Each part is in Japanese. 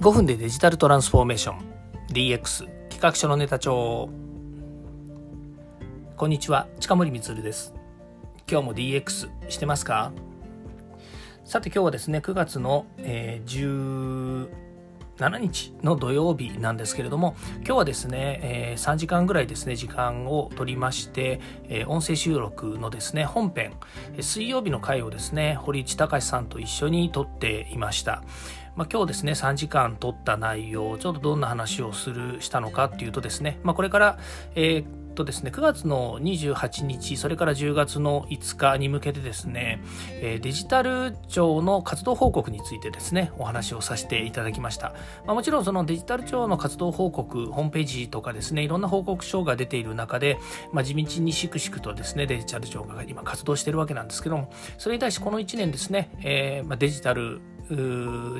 5分でデジタルトランスフォーメーション。DX 企画書のネタ帳。こんにちは近森光です。今日も DX してますか？さて今日はですね9月の、えー、7日の土曜日なんですけれども今日はですね、えー、3時間ぐらいですね時間を取りまして、えー、音声収録のですね本編水曜日の回をですね堀内隆さんと一緒に撮っていました。まあ、今日ですね3時間取った内容ちょっとどんな話をするしたのかっていうとですね、まあ、これから、えーとですね、9月の28日、それから10月の5日に向けてですね、デジタル庁の活動報告についてですね、お話をさせていただきました。まあ、もちろんそのデジタル庁の活動報告、ホームページとかですね、いろんな報告書が出ている中で、まあ、地道にしくしくとですね、デジタル庁が今活動しているわけなんですけども、それに対してこの1年ですね、えー、まあ、デジタル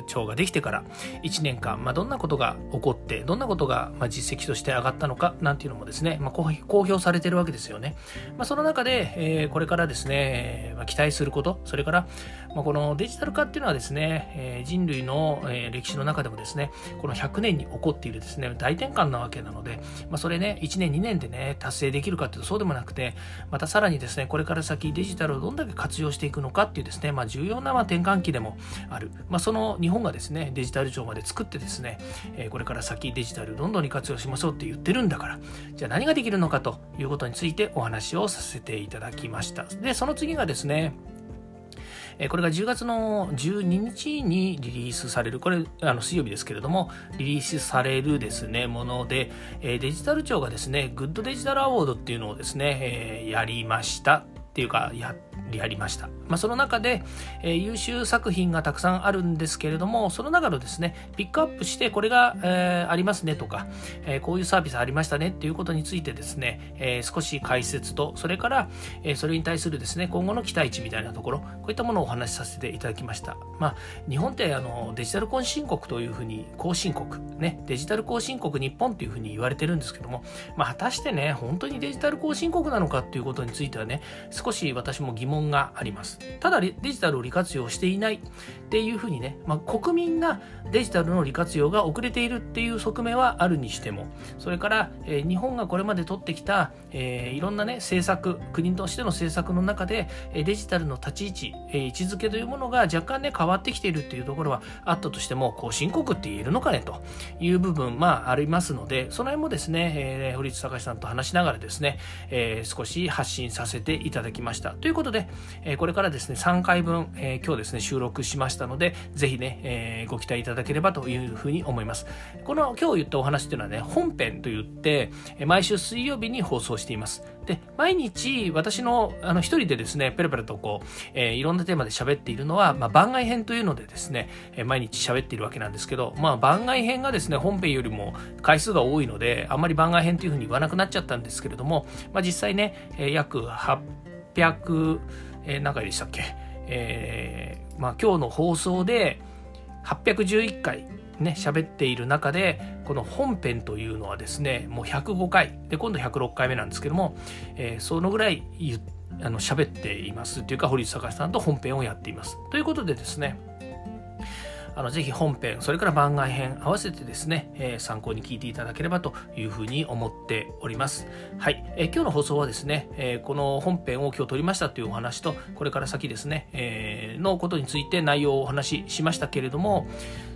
庁ができてから1年間、まあ、どんなことが起こってどんなことがま実績として上がったのかなんていうのもですね、まあ、公表されてるわけですよね、まあ、その中で、えー、これからですね、ま期待することそれから、まこのデジタル化っていうのはですね、えー、人類の、えー、歴史の中でもですねこの100年に起こっているですね大転換なわけなので、まそれね1年2年でね達成できるかっていうとそうでもなくてまたさらにですねこれから先デジタルをどんだけ活用していくのかっていうですね、ま重要なま転換期でもある。まあ、その日本がですねデジタル庁まで作ってですね、えこれから先デジタルどんどんに活用しましょうって言ってるんだからじゃあ何ができるのかということについてお話をさせていただきましたでその次がですねこれが10月の12日にリリースされる、これ、あの水曜日ですけれども、リリースされるですね、もので、デジタル庁がですね、グッドデジタルアワードっていうのをですね、やりました。っていうかややりました、まあ、その中で、えー、優秀作品がたくさんあるんですけれどもその中のですねピックアップしてこれが、えー、ありますねとか、えー、こういうサービスありましたねっていうことについてですね、え少し解説とそれから、えそれに対するですね今後の期待値みたいなところこういったものをお話しさせていただきました、まあ、日本ってあのデジタル後進国というふうに後進国ねデジタル後進国日本というふうに言われてるんですけども、まあ、果たしてね本当にデジタル後進国なのかっていうことについてはね少し私も疑問があります。ただデジタルを利活用していないっていうふうにね、まあ、国民がデジタルの利活用が遅れているっていう側面はあるにしても、それから、えー、日本がこれまで取ってきた、えー、いろんなね、政策、国としての政策の中で、デジタルの立ち位置、えー、位置づけというものが若干ね、変わってきているっていうところはあったとしても、こう、深刻って言えるのかねという部分、まあ、ありますので、その辺もですね、えー、堀内隆さんと話しながらですね、えー、少し発信させていただきました。ということで、えこれからですね、3回分、え今日ですね、収録しましたので、ぜひね、えご期待いただければというふうに思います。この今日言ったお話っていうのはね、本編と言って、毎週水曜日に放送しています。で、毎日私のあの一人でですね、ペラペラとこう、えー、いろんなテーマで喋っているのは、まあ、番外編というのでですね、えー、毎日喋っているわけなんですけど、まあ、番外編がですね、本編よりも回数が多いので、あんまり番外編というふうに言わなくなっちゃったんですけれども、まあ、実際ね、えー、約8 800、えー、何回でしたっけ、えー、まあ、今日の放送で811回ね、喋っている中で、この本編というのはですね、もう105回、で、今度106回目なんですけども、えー、そのぐらいあの喋っています。というか、堀内隆さんと本編をやっています。ということでですね、あのぜひ本編、それから番外編合わせてですね、えー、参考に聞いていただければというふうに思っております。はい。えー、今日の放送はですね、えー、この本編を今日撮りましたというお話と、これから先ですね、えのことについて内容をお話ししましたけれども、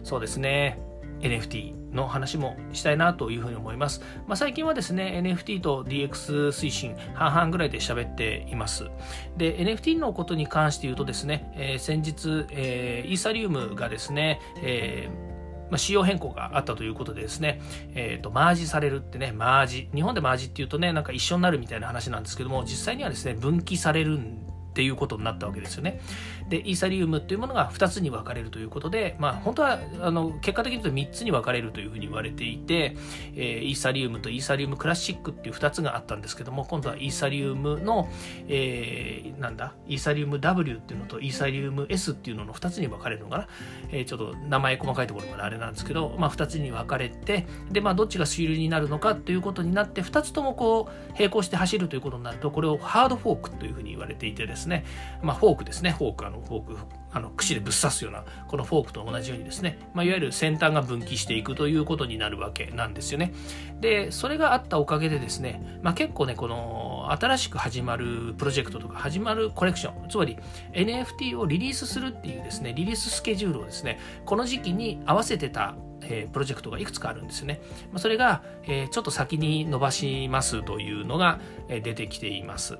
そうですね、NFT の話もしたいなというふうに思います。まあ、最近はですね、NFT と DX 推進半々ぐらいで喋っています。で、NFT のことに関して言うとですね、えー、先日、えー、イーサリウムがですね、えーまあ、仕様変更があったということでですね、えっ、ー、と、マージされるってね、マージ。日本でマージっていうとね、なんか一緒になるみたいな話なんですけども、実際にはですね、分岐されるんっていうことになったわけですよね。で、イーサリウムっていうものが2つに分かれるということで、まあ、本当は、あの、結果的に言うと3つに分かれるというふうに言われていて、えー、イーサリウムとイーサリウムクラシックっていう2つがあったんですけども、今度はイーサリウムの、えー、なんだ、イーサリウム W っていうのとイーサリウム S っていうのの2つに分かれるのかな。えー、ちょっと名前細かいところまであれなんですけど、まあ、2つに分かれて、で、まあ、どっちが主流になるのかということになって、2つともこう、並行して走るということになると、これをハードフォークというふうに言われていてですね、ですね、まあ、フォークですね、フォーク、あの、フォーク、あの、串でぶっ刺すような、このフォークと同じようにですね、まあ、いわゆる先端が分岐していくということになるわけなんですよね。で、それがあったおかげでですね、まあ、結構ね、この、新しく始まるプロジェクトとか始まるコレクション、つまり NFT をリリースするっていうですね、リリーススケジュールをですね、この時期に合わせてたえ、プロジェクトがいくつかあるんですよね。ま、それが、え、ちょっと先に伸ばしますというのが、え、出てきています。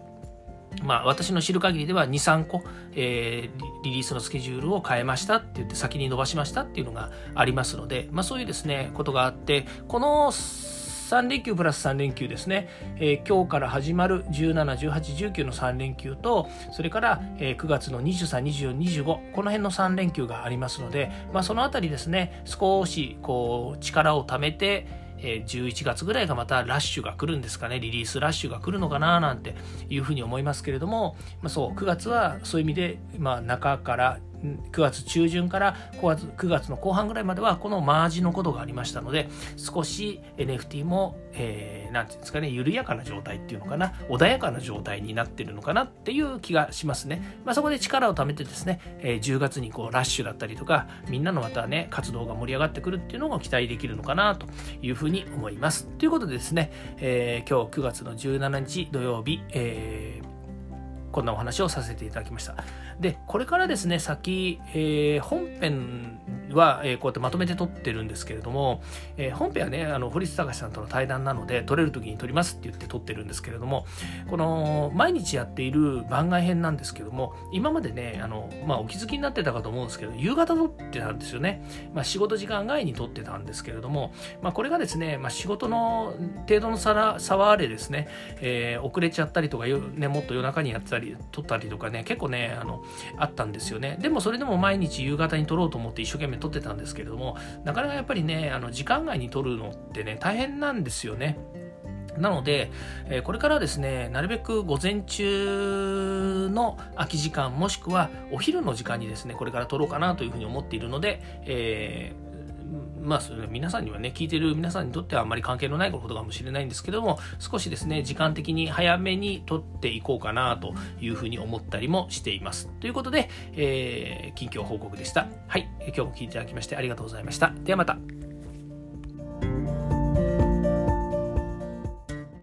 まあ、私の知る限りでは2、3個、えー、リリースのスケジュールを変えましたって言って先に伸ばしましたっていうのがありますので、まあ、そういうですね、ことがあって、この3連休プラス3連休ですね、えー、今日から始まる17、18、19の3連休と、それから、えー、9月の23、24、25、この辺の3連休がありますので、まあ、そのあたりですね、少しこう力を貯めて、え11月ぐらいがまたラッシュが来るんですかね、リリースラッシュが来るのかななんていうふうに思いますけれども、まあ、そう、9月はそういう意味で、まあ、中から9月中旬から9月 ,9 月の後半ぐらいまではこのマージのことがありましたので少し NFT も、えー、ていうんですかね緩やかな状態っていうのかな穏やかな状態になってるのかなっていう気がしますね、まあ、そこで力を貯めてですね、えー、10月にこうラッシュだったりとかみんなのまたね活動が盛り上がってくるっていうのが期待できるのかなというふうに思います。ということでですね、えー、今日9月の17日土曜日、えーこんなお話をさせていただきました。で、これからですね、先、えー、本編は、えー、こうやってまとめて撮ってるんですけれども、えー、本編はね、あの、堀内隆さんとの対談なので、撮れる時に撮りますって言って撮ってるんですけれども、この、毎日やっている番外編なんですけども、今までね、あの、まあ、お気づきになってたかと思うんですけど、夕方撮ってたんですよね。まあ、仕事時間外に撮ってたんですけれども、まあ、これがですね、まあ、仕事の程度の差はあれですね、えー、遅れちゃったりとか、ね、もっと夜中にやってたり、撮ったりとかね、結構ね、あの、あったんですよね。でもそれでも毎日夕方に撮ろうと思って一生懸命撮ってたんですけれども、なかなかやっぱりね、あの、時間外に撮るのってね、大変なんですよね。なので、えこれからですね、なるべく午前中の空き時間、もしくはお昼の時間にですね、これから撮ろうかなというふうに思っているので、えーまあ、それ皆さんにはね、聞いてる皆さんにとってはあんまり関係のないことかもしれないんですけども、少しですね、時間的に早めに撮っていこうかなというふうに思ったりもしています。ということで、えー、近況報告でした。はい、今日も聞いていただきましてありがとうございました。ではまた。